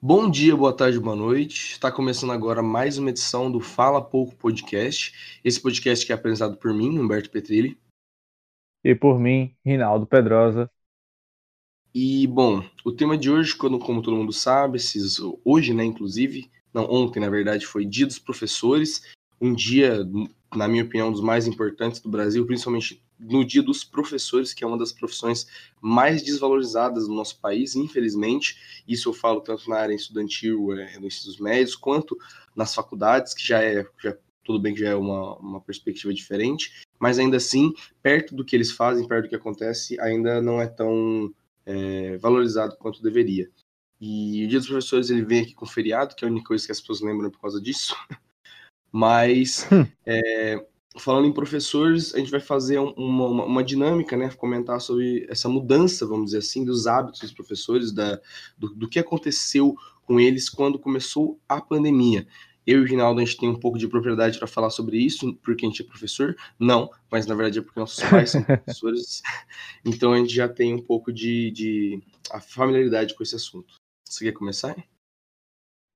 Bom dia, boa tarde, boa noite. Está começando agora mais uma edição do Fala Pouco Podcast. Esse podcast que é apresentado por mim, Humberto Petrilli. E por mim, Rinaldo Pedrosa. E, bom, o tema de hoje, quando, como todo mundo sabe, esses, hoje, né, inclusive, não, ontem, na verdade, foi Dia dos Professores, um dia, na minha opinião, um dos mais importantes do Brasil, principalmente no dia dos professores, que é uma das profissões mais desvalorizadas no nosso país, infelizmente. Isso eu falo tanto na área estudantil, é, nos ensino médios, quanto nas faculdades, que já é, já, tudo bem que já é uma, uma perspectiva diferente, mas ainda assim, perto do que eles fazem, perto do que acontece, ainda não é tão é, valorizado quanto deveria. E o Dia dos Professores ele vem aqui com feriado, que é a única coisa que as pessoas lembram por causa disso. Mas hum. é, falando em professores, a gente vai fazer uma, uma, uma, dinâmica, né? Comentar sobre essa mudança, vamos dizer assim, dos hábitos dos professores, da, do, do que aconteceu com eles quando começou a pandemia. Eu e o Rinaldo, a gente tem um pouco de propriedade para falar sobre isso, porque a gente é professor? Não, mas na verdade é porque nossos pais são professores. Então a gente já tem um pouco de, de a familiaridade com esse assunto. Você quer começar?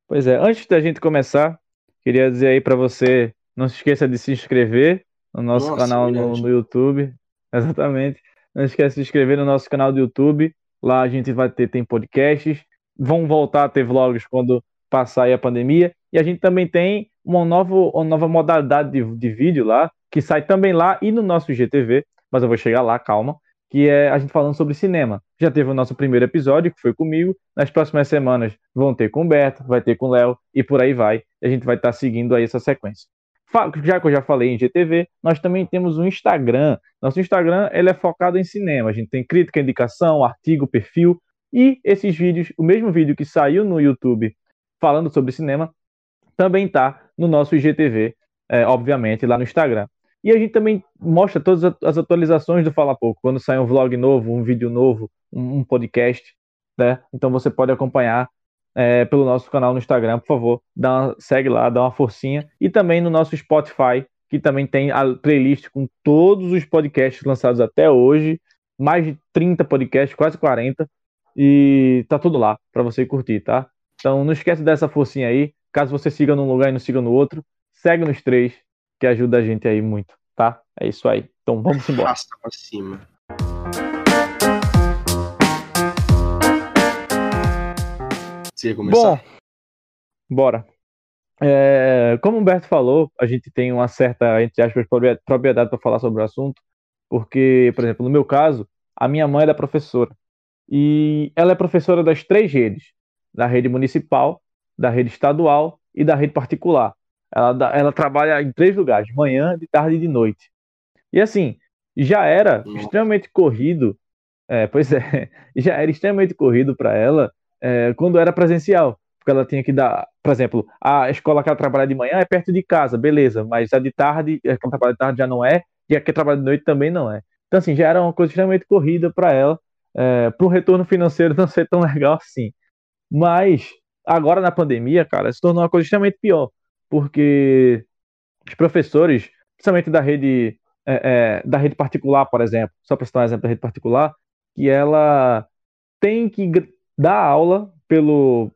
Pois é, antes da gente começar, queria dizer aí para você não se esqueça de se inscrever no nosso Nossa, canal no, no, YouTube. Exatamente. Não esqueça de se inscrever no nosso canal do YouTube. Lá a gente vai ter tem podcasts. Vão voltar a ter vlogs quando passar a pandemia. E a gente também tem uma nova, uma nova modalidade de, de vídeo lá, que sai também lá e no nosso GTV. Mas eu vou chegar lá, calma. Que é a gente falando sobre cinema. Já teve o nosso primeiro episódio, que foi comigo. Nas próximas semanas vão ter com o Beto, vai ter com o Léo e por aí vai. A gente vai estar seguindo aí essa sequência já que eu já falei em GTV, nós também temos um Instagram. Nosso Instagram ele é focado em cinema. A gente tem crítica, indicação, artigo, perfil e esses vídeos, o mesmo vídeo que saiu no YouTube falando sobre cinema, também está no nosso IGTV, é, obviamente, lá no Instagram. E a gente também mostra todas as atualizações do Fala Pouco, quando sai um vlog novo, um vídeo novo, um, podcast, né? Então você pode acompanhar é, pelo nosso canal no Instagram, por favor, dá uma, segue lá, dá uma forcinha. E também no nosso Spotify, que também tem a playlist com todos os podcasts lançados até hoje, mais de 30 podcasts, quase 40, e tá tudo lá para você curtir, tá? Então não esquece dessa forcinha aí. Caso você siga num lugar e não siga no outro, segue nos três, que ajuda a gente aí muito, tá? É isso aí. Então vamos embora. Rasta pra cima. Você ia começar? Bom, bora. É, como o Humberto falou, a gente tem uma certa, entre aspas, propriedade para falar sobre o assunto, porque, por exemplo, no meu caso, a minha mãe é professora. E ela é professora das três redes: da rede municipal, da rede estadual e da rede particular. Ela, ela trabalha em três lugares: manhã, de tarde e de noite. E assim, já era extremamente corrido, é, pois é, já era extremamente corrido para ela é, quando era presencial, porque ela tinha que dar, por exemplo, a escola que ela trabalha de manhã é perto de casa, beleza, mas a de tarde, a que ela trabalha de tarde já não é, e a que trabalha de noite também não é. Então, assim, já era uma coisa extremamente corrida para ela, é, para o retorno financeiro não ser tão legal assim. Mas, agora na pandemia, cara, se tornou uma coisa extremamente pior, porque os professores, principalmente da rede, é, é, da rede particular, por exemplo, só para citar um exemplo da rede particular, que ela tem que dar aula pelo,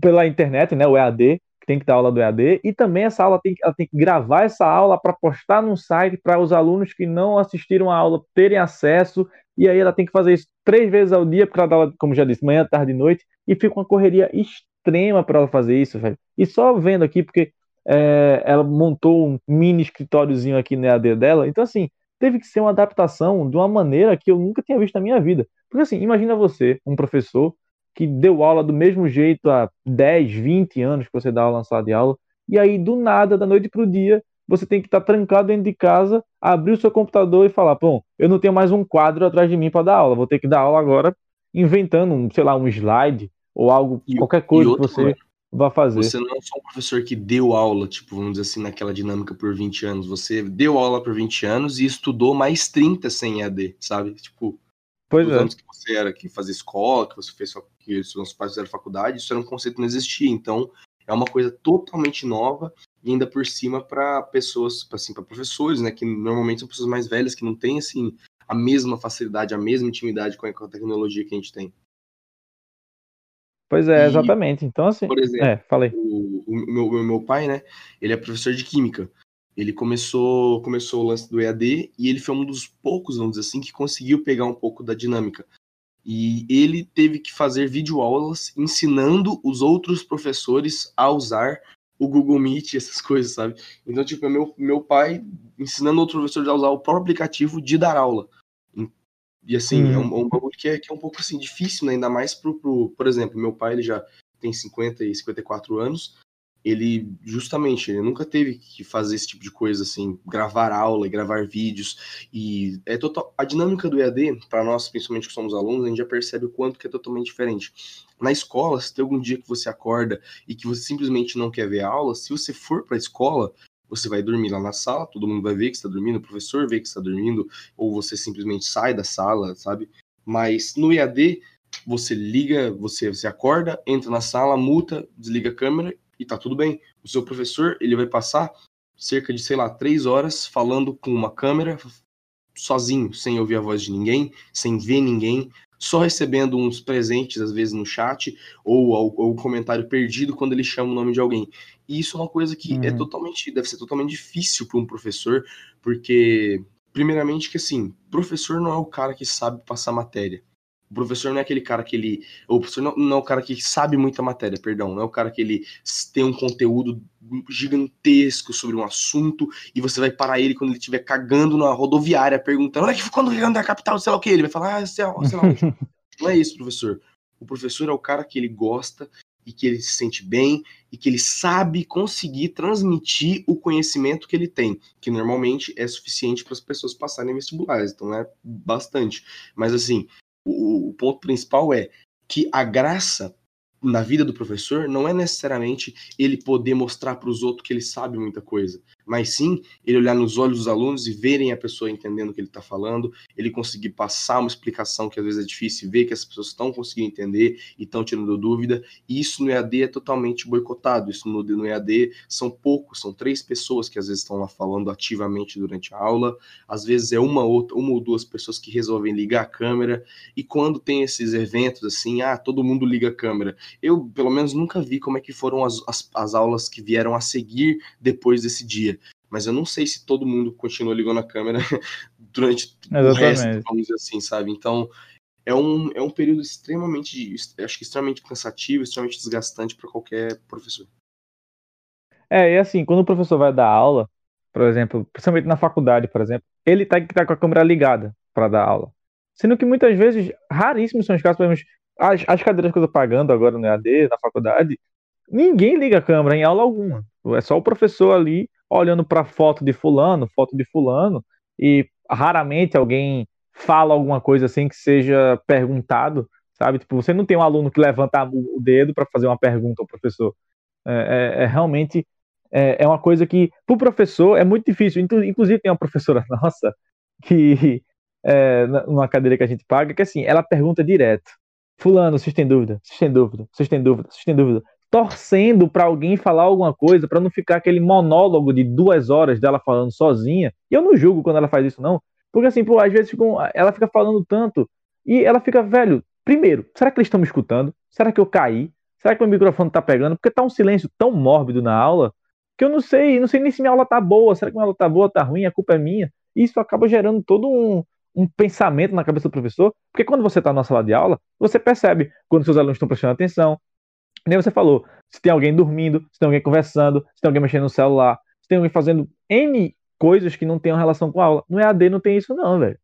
pela internet, né, o EAD, que tem que dar aula do EAD, e também essa aula tem, ela tem que gravar essa aula para postar no site para os alunos que não assistiram a aula terem acesso, e aí ela tem que fazer isso três vezes ao dia, porque ela dá aula, como já disse, manhã, tarde e noite, e fica uma correria extrema para ela fazer isso, velho. E só vendo aqui, porque é, ela montou um mini escritóriozinho aqui no EAD dela, então assim, teve que ser uma adaptação de uma maneira que eu nunca tinha visto na minha vida. Porque assim, imagina você, um professor que deu aula do mesmo jeito há 10, 20 anos que você dá aula na sala de aula, e aí do nada, da noite para o dia, você tem que estar tá trancado dentro de casa, abrir o seu computador e falar: bom, eu não tenho mais um quadro atrás de mim para dar aula, vou ter que dar aula agora inventando, um, sei lá, um slide ou algo, e, qualquer coisa que você vai fazer. Você não é só um professor que deu aula, tipo, vamos dizer assim, naquela dinâmica por 20 anos. Você deu aula por 20 anos e estudou mais 30 sem EAD, sabe? Tipo, pois é. anos que você era, que fazia escola, que você fez, que seus pais fizeram faculdade, isso era um conceito que não existia. Então, é uma coisa totalmente nova e ainda por cima para pessoas, assim, para professores, né, que normalmente são pessoas mais velhas que não têm assim a mesma facilidade, a mesma intimidade com a tecnologia que a gente tem. Pois é, e, exatamente. Então, assim. Por exemplo, é, falei. O, o, meu, o meu pai, né? Ele é professor de química. Ele começou, começou o lance do EAD e ele foi um dos poucos, vamos dizer assim, que conseguiu pegar um pouco da dinâmica. E ele teve que fazer videoaulas ensinando os outros professores a usar o Google Meet, essas coisas, sabe? Então, tipo, meu, meu pai ensinando outro professor a usar o próprio aplicativo de dar aula. E assim, hum. é, um, é um bagulho que é, que é um pouco assim difícil, né? Ainda mais pro, pro, por exemplo, meu pai ele já tem 50 e 54 anos, ele justamente ele nunca teve que fazer esse tipo de coisa assim, gravar aula e gravar vídeos e é total a dinâmica do EAD para nós, principalmente que somos alunos, a gente já percebe o quanto que é totalmente diferente. Na escola, se tem algum dia que você acorda e que você simplesmente não quer ver a aula, se você for para a escola, você vai dormir lá na sala, todo mundo vai ver que está dormindo, o professor vê que está dormindo, ou você simplesmente sai da sala, sabe? Mas no EAD, você liga, você, você acorda, entra na sala, muta, desliga a câmera e tá tudo bem. O seu professor, ele vai passar cerca de, sei lá, três horas falando com uma câmera, sozinho, sem ouvir a voz de ninguém, sem ver ninguém, só recebendo uns presentes, às vezes, no chat, ou, ou, um comentário perdido quando ele chama o nome de alguém. E isso é uma coisa que é uhum. é totalmente, deve ser totalmente difícil para um professor, porque, primeiramente, que assim, professor não é o cara que sabe passar matéria. O professor não é aquele cara que ele. O professor não, não, é o cara que sabe muita matéria, perdão. Não é o cara que ele tem um conteúdo gigantesco sobre um assunto e você vai parar ele quando ele estiver cagando na rodoviária perguntando: onde é que foi quando ele a capital, sei lá o que? Ele vai falar: ah, sei lá, sei lá Não é isso, professor. O professor é o cara que ele gosta e que ele se sente bem e que ele sabe conseguir transmitir o conhecimento que ele tem, que normalmente é suficiente para as pessoas passarem vestibulares, então é bastante. Mas assim, o, o ponto principal é que a graça na vida do professor não é necessariamente ele poder mostrar para os outros que ele sabe muita coisa, mas sim ele olhar nos olhos dos alunos e verem a pessoa entendendo o que ele está falando, ele conseguir passar uma explicação que às vezes é difícil, ver que as pessoas estão conseguindo entender e estão tirando dúvida, e isso no EAD é totalmente boicotado, isso no, no EAD são poucos, são três pessoas que às vezes estão lá falando ativamente durante a aula, às vezes é uma, outra, uma ou duas pessoas que resolvem ligar a câmera, e quando tem esses eventos assim, ah, todo mundo liga a câmera, eu, pelo menos, nunca vi como é que foram as, as, as aulas que vieram a seguir depois desse dia. Mas eu não sei se todo mundo continuou ligando a câmera durante Exatamente. o resto, vamos dizer assim, sabe? Então, é um, é um período extremamente, acho que extremamente cansativo, extremamente desgastante para qualquer professor. É, e assim, quando o professor vai dar aula, por exemplo, principalmente na faculdade, por exemplo, ele tá que tá com a câmera ligada para dar aula. Sendo que muitas vezes, raríssimos são os casos, por exemplo, as, as cadeiras que eu tô pagando agora no EAD, na faculdade, ninguém liga a câmera em aula alguma. É só o professor ali olhando para foto de fulano, foto de fulano, e raramente alguém fala alguma coisa assim que seja perguntado, sabe? Tipo, você não tem um aluno que levanta o dedo para fazer uma pergunta ao professor. É, é, é realmente é, é, uma coisa que, para o professor, é muito difícil. Inclusive, tem uma professora nossa que, é, numa cadeira que a gente paga, que assim, ela pergunta direto. Fulano, vocês têm dúvida? Vocês têm dúvida? Vocês têm dúvida? Vocês têm dúvida? Torcendo para alguém falar alguma coisa, para não ficar aquele monólogo de duas horas dela falando sozinha. E eu não julgo quando ela faz isso, não. Porque assim, pô, às vezes ela fica falando tanto e ela fica, velho, primeiro, será que eles estão me escutando? Será que eu caí? Será que o microfone tá pegando? Porque tá um silêncio tão mórbido na aula que eu não sei, não sei nem se minha aula tá boa, será que minha aula tá boa, tá ruim, a culpa é minha. E isso acaba gerando todo um, um pensamento na cabeça do professor, porque quando você está na sala de aula, você percebe quando seus alunos estão prestando atenção. Nem você falou, se tem alguém dormindo, se tem alguém conversando, se tem alguém mexendo no celular, se tem alguém fazendo N coisas que não tenham relação com a aula. No EAD não tem isso, não, velho.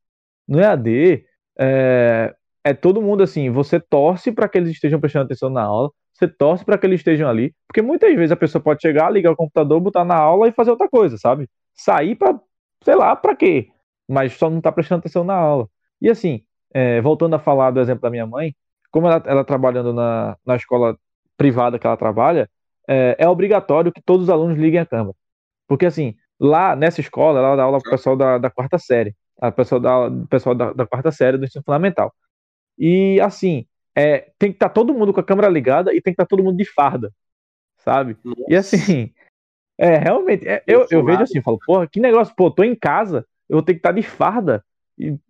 No EAD, é, é todo mundo assim, você torce para que eles estejam prestando atenção na aula, você torce para que eles estejam ali, porque muitas vezes a pessoa pode chegar, ligar o computador, botar na aula e fazer outra coisa, sabe? Sair para, sei lá, para quê? mas só não está prestando atenção na aula. E assim, é, voltando a falar do exemplo da minha mãe, como ela, ela trabalhando na, na escola privada que ela trabalha, é, é, obrigatório que todos os alunos liguem a câmera. Porque assim, lá nessa escola, ela dá aula para o pessoal da, da quarta série, a pessoal da, pessoal da, da quarta série do ensino fundamental. E assim, é, tem que estar tá todo mundo com a câmera ligada e tem que estar tá todo mundo de farda, sabe? Nossa. E assim, é realmente, é, eu, eu vejo assim, falo, porra, que negócio, pô, tô em casa, eu vou ter que estar tá de farda,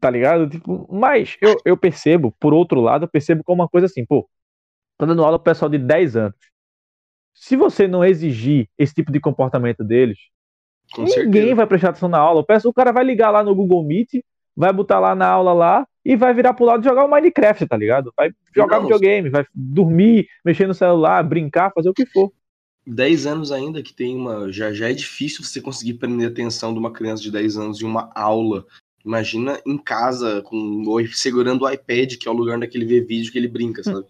tá ligado? Tipo, mas eu, eu percebo, por outro lado, eu percebo como uma coisa assim, pô, tá dando aula pro pessoal de 10 anos. Se você não exigir esse tipo de comportamento deles, Com ninguém certeza. vai prestar atenção na aula. O cara vai ligar lá no Google Meet, vai botar lá na aula lá e vai virar pro lado jogar o Minecraft, tá ligado? Vai jogar não, videogame, vai dormir, mexer no celular, brincar, fazer o que for. 10 anos ainda que tem uma. Já, já é difícil você conseguir prender a atenção de uma criança de 10 anos em uma aula. Imagina em casa, com segurando o iPad, que é o lugar onde ele vê vídeo que ele brinca, sabe?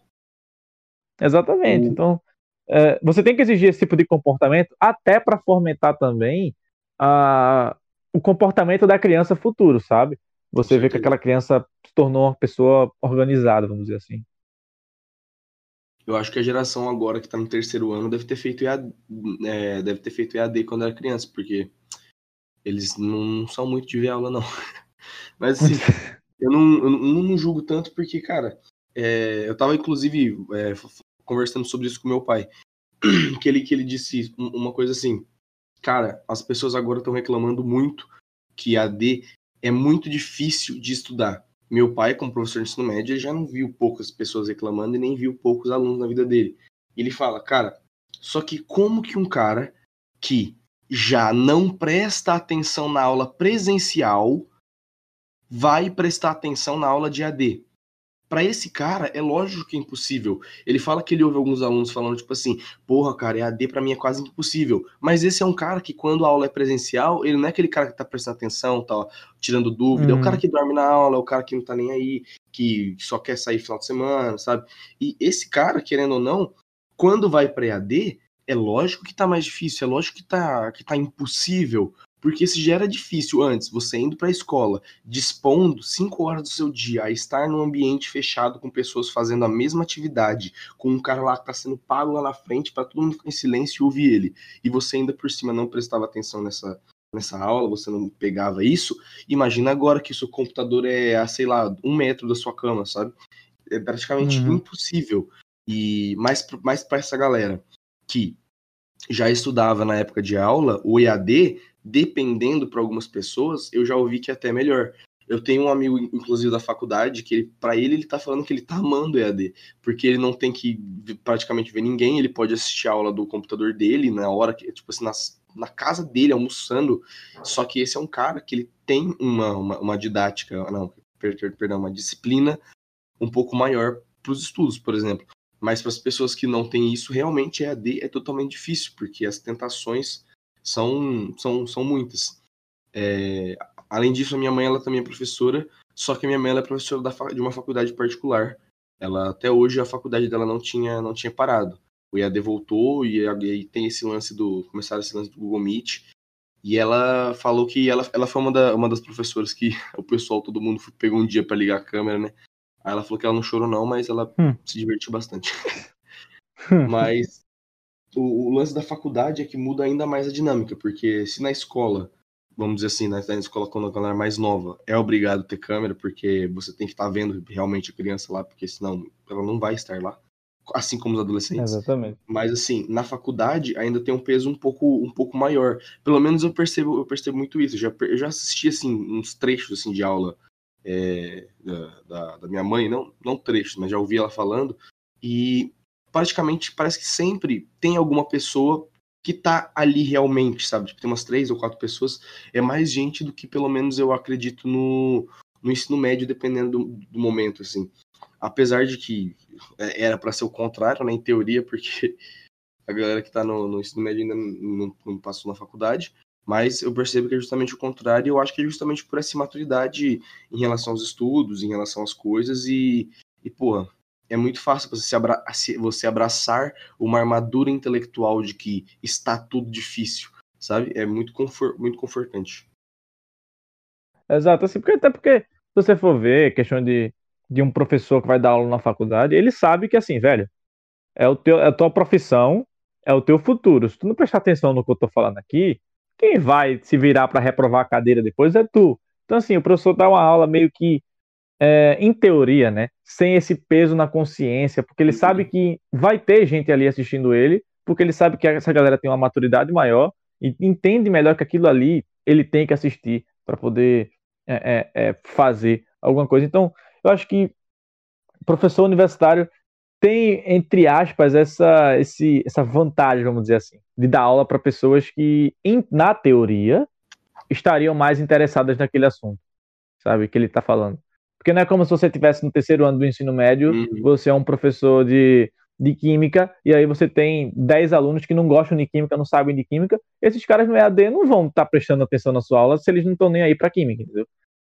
Exatamente. Então, é, você tem que exigir esse tipo de comportamento até para fomentar também a, o comportamento da criança futuro, sabe? Você vê que aquela criança se tornou uma pessoa organizada, vamos dizer assim. Eu acho que a geração agora que está no terceiro ano deve ter feito EAD, é, deve ter feito EAD quando era criança, porque eles não são muito de ver aula, não. Mas assim, eu não, eu não, não julgo tanto porque, cara, é, eu estava inclusive é, conversando sobre isso com meu pai, que ele, que ele disse uma coisa assim, cara, as pessoas agora estão reclamando muito que AD é muito difícil de estudar. Meu pai, como professor de ensino médio, já não viu poucas pessoas reclamando e nem viu poucos alunos na vida dele. Ele fala, cara, só que como que um cara que já não presta atenção na aula presencial vai prestar atenção na aula de AD? Para esse cara, é lógico que é impossível. Ele fala que ele ouve alguns alunos falando, tipo assim, porra, cara, EAD para mim é quase impossível. Mas esse é um cara que, quando a aula é presencial, ele não é aquele cara que tá prestando atenção, tá tirando dúvida, é o cara hum. que dorme na aula, é o cara que não tá nem aí, que só quer sair final de semana, sabe? E esse cara, querendo ou não, quando vai para EAD, é lógico que tá mais difícil, é lógico que tá, que tá impossível, porque se já era difícil antes, você indo para a escola, dispondo cinco horas do seu dia a estar num ambiente fechado com pessoas fazendo a mesma atividade, com um cara lá que está sendo pago lá na frente para todo mundo ficar em silêncio e ouvir ele, e você ainda por cima não prestava atenção nessa, nessa aula, você não pegava isso, imagina agora que seu computador é a, sei lá, um metro da sua cama, sabe? É praticamente uhum. impossível. E mais, mais para essa galera que já estudava na época de aula, o EAD dependendo para algumas pessoas, eu já ouvi que é até melhor. Eu tenho um amigo, inclusive, da faculdade, que para ele, ele tá falando que ele tá amando EAD, porque ele não tem que praticamente ver ninguém, ele pode assistir a aula do computador dele na hora que, tipo assim, nas, na casa dele, almoçando. Só que esse é um cara que ele tem uma, uma, uma didática, não, perdão, uma disciplina um pouco maior para os estudos, por exemplo. Mas para as pessoas que não têm isso, realmente EAD é totalmente difícil, porque as tentações são, são, são muitas. É, além disso, a minha mãe ela também é professora, só que a minha mãe ela é professora da, de uma faculdade particular. Ela até hoje a faculdade dela não tinha não tinha parado. O EAD voltou e aí tem esse lance do começar esse lance do Google Meet. E ela falou que ela, ela foi uma, da, uma das professoras que o pessoal, todo mundo pegou um dia para ligar a câmera, né? Aí ela falou que ela não chorou não, mas ela hum. se divertiu bastante. mas o, o, lance da faculdade é que muda ainda mais a dinâmica, porque se na escola, vamos dizer assim, na, na escola quando ela é mais nova, é obrigado ter câmera, porque você tem que estar tá vendo realmente a criança lá, porque senão ela não vai estar lá, assim como os adolescentes. Exatamente. Mas assim, na faculdade ainda tem um peso um pouco, um pouco maior. Pelo menos eu percebo, eu percebo muito isso. Eu já, eu já assisti assim uns trechos assim de aula é, da, da, da minha mãe, não, não trechos, mas já ouvi ela falando. E praticamente parece que sempre tem alguma pessoa que tá ali realmente, sabe? Tipo, tem umas três ou quatro pessoas. É mais gente do que pelo menos eu acredito no, no ensino médio, dependendo do, do momento, assim. Apesar de que é, era para ser o contrário, né, em teoria, porque a galera que tá no, no ensino médio ainda não, não, passou na faculdade. Mas eu percebo que é justamente o contrário, e eu acho que é justamente por essa maturidade em relação aos estudos, em relação às coisas, e, e pô, é muito fácil você, abra você abraçar uma armadura intelectual de que está tudo difícil, sabe? É muito, confor muito confortante. Exato, assim, porque, até porque, se você for ver, questão de, de um professor que vai dar aula na faculdade, ele sabe que, assim, velho, é, o teu, é a tua profissão, é o teu futuro. Se tu não prestar atenção no que eu tô falando aqui, quem vai se virar para reprovar a cadeira depois é tu. Então, assim, o professor dá uma aula meio que é, em teoria, né, sem esse peso na consciência, porque ele sabe uhum. que vai ter gente ali assistindo ele, porque ele sabe que essa galera tem uma maturidade maior e entende melhor que aquilo ali ele tem que assistir para poder é, é, é, fazer alguma coisa. Então, eu acho que professor universitário tem, entre aspas, essa, esse, essa vantagem, vamos dizer assim, de dar aula para pessoas que, em, na teoria, estariam mais interessadas naquele assunto, sabe, que ele está falando. Porque não é como se você estivesse no terceiro ano do ensino médio, uhum. você é um professor de, de química, e aí você tem 10 alunos que não gostam de química, não sabem de química, esses caras no EAD não vão estar tá prestando atenção na sua aula se eles não estão nem aí para química, entendeu?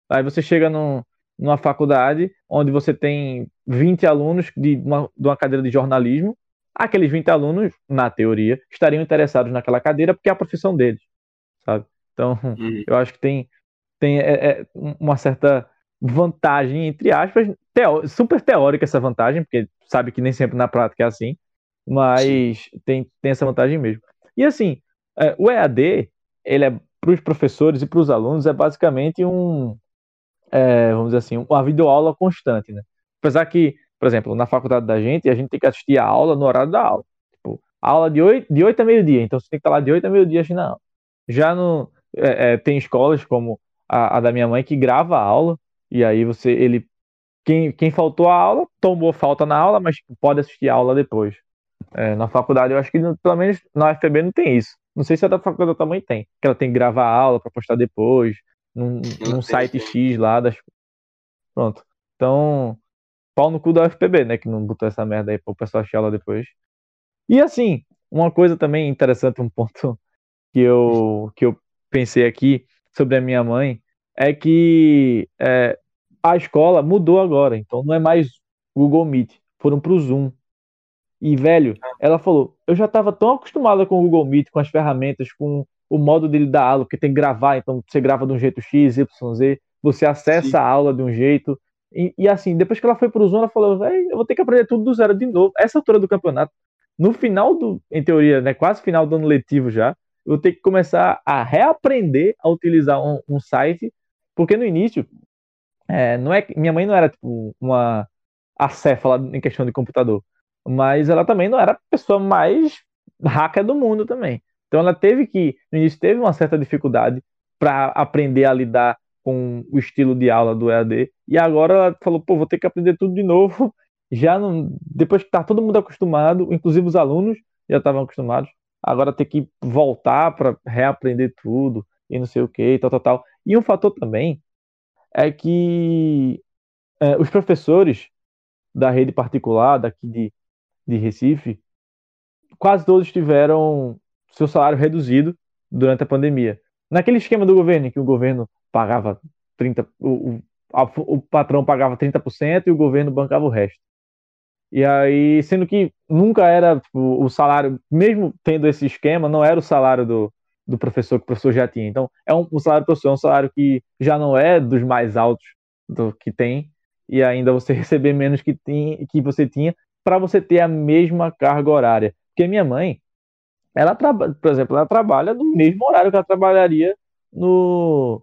Aí você chega num, numa faculdade onde você tem 20 alunos de uma, de uma cadeira de jornalismo, aqueles 20 alunos, na teoria, estariam interessados naquela cadeira porque é a profissão deles, sabe? Então, uhum. eu acho que tem, tem é, é uma certa vantagem, entre aspas, teó super teórica essa vantagem, porque sabe que nem sempre na prática é assim, mas tem, tem essa vantagem mesmo. E assim, é, o EAD, ele é para os professores e para os alunos, é basicamente um, é, vamos dizer assim, uma videoaula constante, né? Apesar que, por exemplo, na faculdade da gente, a gente tem que assistir a aula no horário da aula. Tipo, aula de 8, de 8 a meio-dia, então você tem que estar lá de 8 a meio-dia assistindo a aula. Já no, é, é, tem escolas como a, a, da minha mãe que grava a aula, e aí você, ele, quem, quem faltou a aula, tomou falta na aula, mas pode assistir a aula depois. É, na faculdade, eu acho que pelo menos na UFPB não tem isso. Não sei se a da faculdade também tem, que ela tem que gravar a aula para postar depois, num, num site X lá das. Pronto. Então, pau no cu da UFPB, né? Que não botou essa merda aí pro pessoal achar lá depois. E assim, uma coisa também interessante, um ponto que eu, que eu pensei aqui sobre a minha mãe, é que é, a escola mudou agora, então não é mais Google Meet, foram pro Zoom. E, velho, ela falou, eu já estava tão acostumada com o Google Meet, com as ferramentas, com o modo dele dar aula, porque tem que gravar, então você grava de um jeito X, Y, Z, você acessa Sim. a aula de um jeito. E, e, assim, depois que ela foi pro Zoom, ela falou, eu vou ter que aprender tudo do zero de novo. Essa altura do campeonato, no final do, em teoria, né, quase final do ano letivo já, eu vou ter que começar a reaprender a utilizar um, um site, porque no início, é, não é, minha mãe não era tipo uma acéfala em questão de computador, mas ela também não era a pessoa mais hacker do mundo também. Então ela teve que, no início, teve uma certa dificuldade para aprender a lidar com o estilo de aula do EAD. E agora ela falou, pô, vou ter que aprender tudo de novo. Já não, depois que tá todo mundo acostumado, inclusive os alunos já estavam acostumados, agora ter que voltar para reaprender tudo e não sei o que, tal, tal, tal. E um fator também é que é, os professores da rede particular daqui de, de Recife, quase todos tiveram seu salário reduzido durante a pandemia. Naquele esquema do governo, que o governo pagava 30%, o, o, a, o patrão pagava 30% e o governo bancava o resto. E aí, sendo que nunca era tipo, o salário, mesmo tendo esse esquema, não era o salário do, do professor que o professor já tinha. Então, é um, o salário do professor é um salário que já não é dos mais altos do que tem, e ainda você receber menos que, tem, que você tinha, para você ter a mesma carga horária. Porque minha mãe, ela trabalha, por exemplo, ela trabalha no mesmo horário que ela trabalharia no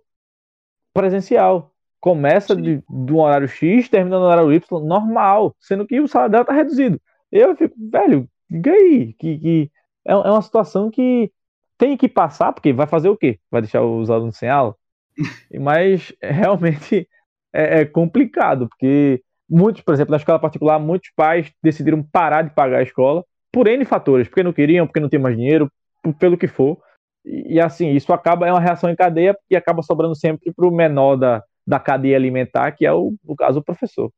presencial. Começa de, de um horário X, termina no horário Y, normal, sendo que o salário dela tá reduzido. Eu fico, velho, e aí? Que, que é, é uma situação que tem que passar, porque vai fazer o quê? Vai deixar os alunos sem aula? Mas realmente é, é complicado, porque muitos, por exemplo, na escola particular, muitos pais decidiram parar de pagar a escola por N fatores, porque não queriam, porque não tinham mais dinheiro, pelo que for. E, e, assim, isso acaba, é uma reação em cadeia e acaba sobrando sempre para o menor da, da cadeia alimentar, que é o, no caso, o professor.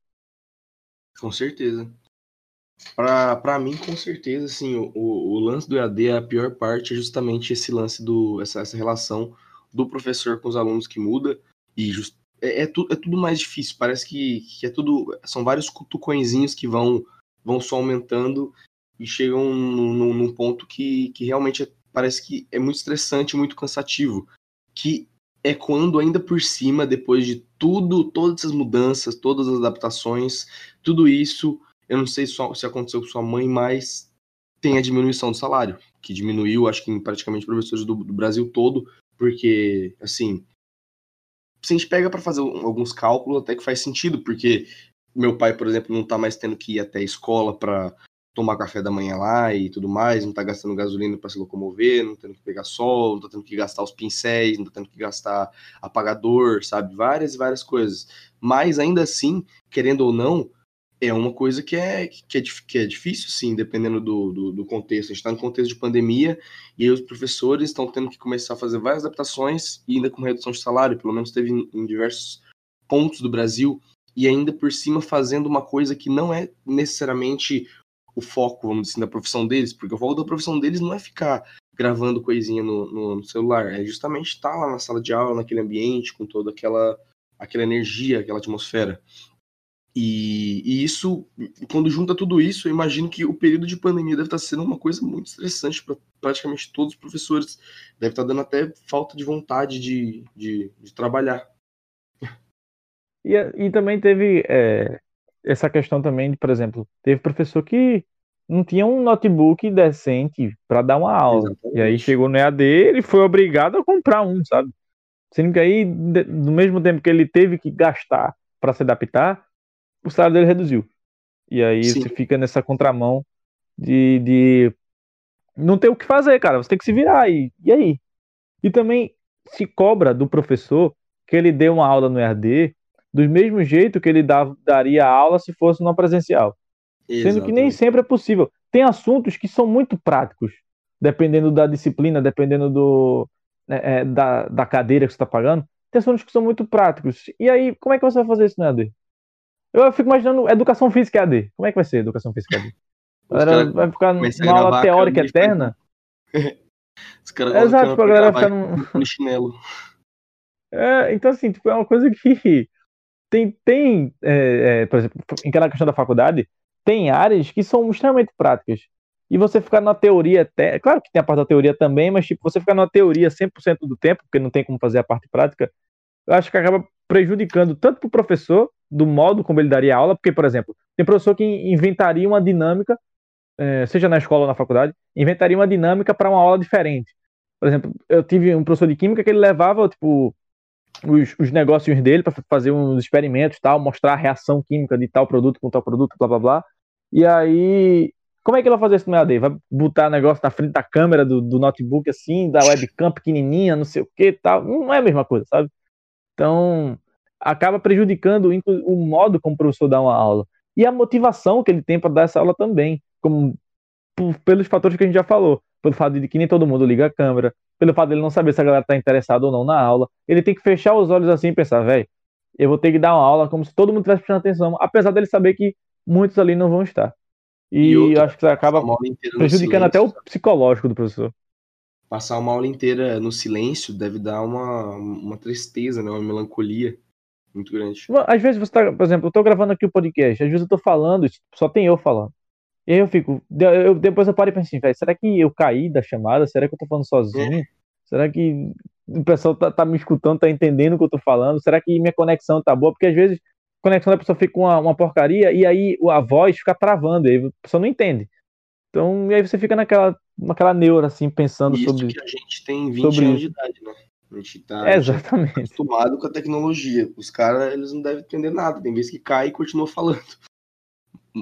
Com certeza. Para mim, com certeza, assim, o, o, lance do EAD, a pior parte é justamente esse lance do essa, essa relação do professor com os alunos que muda e just, é, é, tu, é tudo mais difícil. Parece que, que é tudo são vários cutucõezinhos que vão vão só aumentando e chegam num, num ponto que, que realmente é, parece que é muito estressante, muito cansativo. Que é quando, ainda por cima, depois de tudo, todas essas mudanças, todas as adaptações, tudo isso, eu não sei se, aconteceu com sua mãe, mas tem a diminuição do salário, que diminuiu, acho que em praticamente professores do, do Brasil todo, porque, assim, se a gente pega para fazer alguns cálculos, até que faz sentido, porque meu pai, por exemplo, não está mais tendo que ir até a escola para tomar café da manhã lá e tudo mais, não tá gastando gasolina para se locomover, não tendo que pegar sol, não tá tendo que gastar os pincéis, não tá tendo que gastar apagador, sabe? Várias e várias coisas. Mas ainda assim, querendo ou não, é uma coisa que é, que é, que é difícil, sim, dependendo do, do, do contexto. A gente está no contexto de pandemia e aí os professores estão tendo que começar a fazer várias adaptações ainda com redução de salário, pelo menos teve em, em diversos pontos do Brasil, e ainda por cima fazendo uma coisa que não é necessariamente o foco, vamos dizer assim, da profissão deles, porque o foco da profissão deles não é ficar gravando coisinha no, no, no celular, é justamente estar lá na sala de aula, naquele ambiente, com toda aquela, aquela energia, aquela atmosfera. E, e, isso, quando junta tudo isso, eu imagino que o período de pandemia deve estar sendo uma coisa muito estressante para praticamente todos os professores. Deve estar dando até falta de vontade de, de, de trabalhar. E, e também teve é, essa questão também de, por exemplo, teve professor que não tinha um notebook decente para dar uma aula. Exatamente. E aí chegou no EAD, ele foi obrigado a comprar um, sabe? Sendo que aí, no mesmo tempo que ele teve que gastar para se adaptar, o salário dele reduziu. E aí Sim. você fica nessa contramão de, de não ter o que fazer, cara. Você tem que se virar. E, e aí? E também se cobra do professor que ele dê uma aula no EAD do mesmo jeito que ele dá, daria aula se fosse no presencial. Exatamente. Sendo que nem sempre é possível. Tem assuntos que são muito práticos, dependendo da disciplina, dependendo do, né, é, da, da cadeira que você está pagando. Tem assuntos que são muito práticos. E aí, como é que você vai fazer isso no EAD? Eu fico imaginando educação física EAD. Como é que vai ser educação física EAD? Galera vai ficar numa aula teórica eterna? Os caras é, Exato, tipo, a galera vai ficar num... no chinelo. É, então, assim, tipo, é uma coisa que tem, tem é, é, por exemplo, em aquela questão da faculdade, tem áreas que são extremamente práticas. E você ficar na teoria, até, claro que tem a parte da teoria também, mas tipo, você ficar na teoria 100% do tempo, porque não tem como fazer a parte prática, eu acho que acaba prejudicando tanto para o professor, do modo como ele daria aula, porque, por exemplo, tem professor que inventaria uma dinâmica, é, seja na escola ou na faculdade, inventaria uma dinâmica para uma aula diferente. Por exemplo, eu tive um professor de química que ele levava, tipo, os, os negócios dele para fazer uns experimentos tal, mostrar a reação química de tal produto com tal produto, blá blá blá. E aí, como é que ele vai fazer isso no EAD? Vai botar negócio na frente da câmera do, do notebook assim, da webcam pequenininha, não sei o que tal. Não é a mesma coisa, sabe? Então, acaba prejudicando o modo como o professor dá uma aula. E a motivação que ele tem para dar essa aula também, como por, pelos fatores que a gente já falou. Pelo fato de que nem todo mundo liga a câmera, pelo fato dele não saber se a galera tá interessada ou não na aula. Ele tem que fechar os olhos assim e pensar, velho, eu vou ter que dar uma aula como se todo mundo estivesse prestando atenção, apesar dele saber que muitos ali não vão estar. E, e outra, acho que acaba prejudicando até o psicológico do professor. Passar uma aula inteira no silêncio deve dar uma, uma tristeza, né? uma melancolia muito grande. Às vezes você tá, por exemplo, eu tô gravando aqui o podcast, às vezes eu tô falando, só tem eu falando. E aí eu fico, eu, depois eu paro e penso assim, velho, será que eu caí da chamada? Será que eu tô falando sozinho? É. Será que o pessoal tá, tá, me escutando, tá entendendo o que eu tô falando? Será que minha conexão tá boa? Porque às vezes a conexão da pessoa fica uma, uma porcaria e aí a voz fica travando, e aí a pessoa não entende. Então, e aí você fica naquela, naquela neura, assim, pensando isso sobre. que a gente tem 20 anos de idade, gente tá é, exatamente. acostumado com a tecnologia. Os caras, eles não devem entender nada. Tem vezes que cai e continua falando.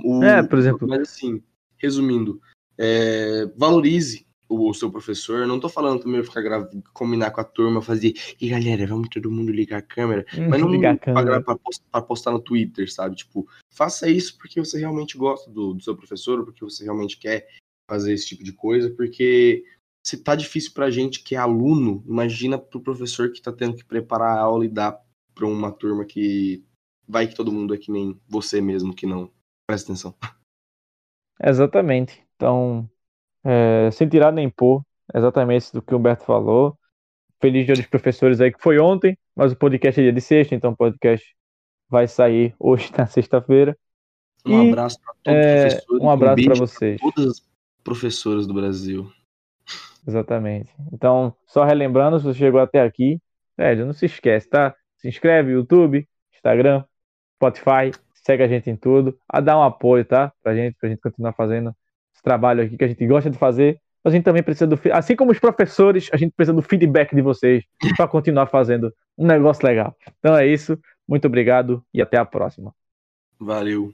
O, é, por exemplo. Mas assim, resumindo, é, valorize o, o, seu professor. Não tô falando também ficar gra... combinar com a turma, fazer, e galera, vamos todo mundo ligar a câmera. Hum, mas não ligar a câmera. Pra, pra, postar no Twitter, sabe? Tipo, faça isso porque você realmente gosta do, do seu professor, porque você realmente quer fazer esse tipo de coisa, porque se tá difícil pra gente que é aluno, imagina pro professor que tá tendo que preparar a aula e dar pra uma turma que vai que todo mundo é que nem você mesmo que não Presta atenção. Exatamente. Então, é, sem tirar nem pôr, exatamente do que o Humberto falou. Feliz dia dos professores aí, que foi ontem, mas o podcast é dia de sexta, então o podcast vai sair hoje na sexta-feira. Um e, abraço para todos é, os professores. Um abraço um para vocês. Todas as professoras do Brasil. Exatamente. Então, só relembrando, se você chegou até aqui, velho, não se esquece, tá? Se inscreve no YouTube, Instagram, Spotify, segue a gente em tudo, a dar um apoio, tá? Pra gente, pra gente continuar fazendo esse trabalho aqui que a gente gosta de fazer. A gente também precisa do, assim como os professores, a gente precisa do feedback de vocês para continuar fazendo um negócio legal. Então é isso. Muito obrigado e até a próxima. Valeu.